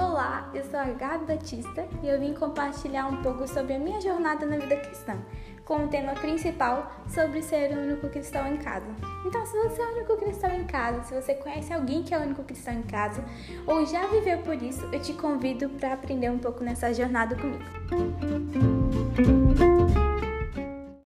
Olá, eu sou a Gabi Batista e eu vim compartilhar um pouco sobre a minha jornada na vida cristã, com o tema principal sobre ser o único cristão em casa. Então, se você é o único cristão em casa, se você conhece alguém que é o único cristão em casa ou já viveu por isso, eu te convido para aprender um pouco nessa jornada comigo.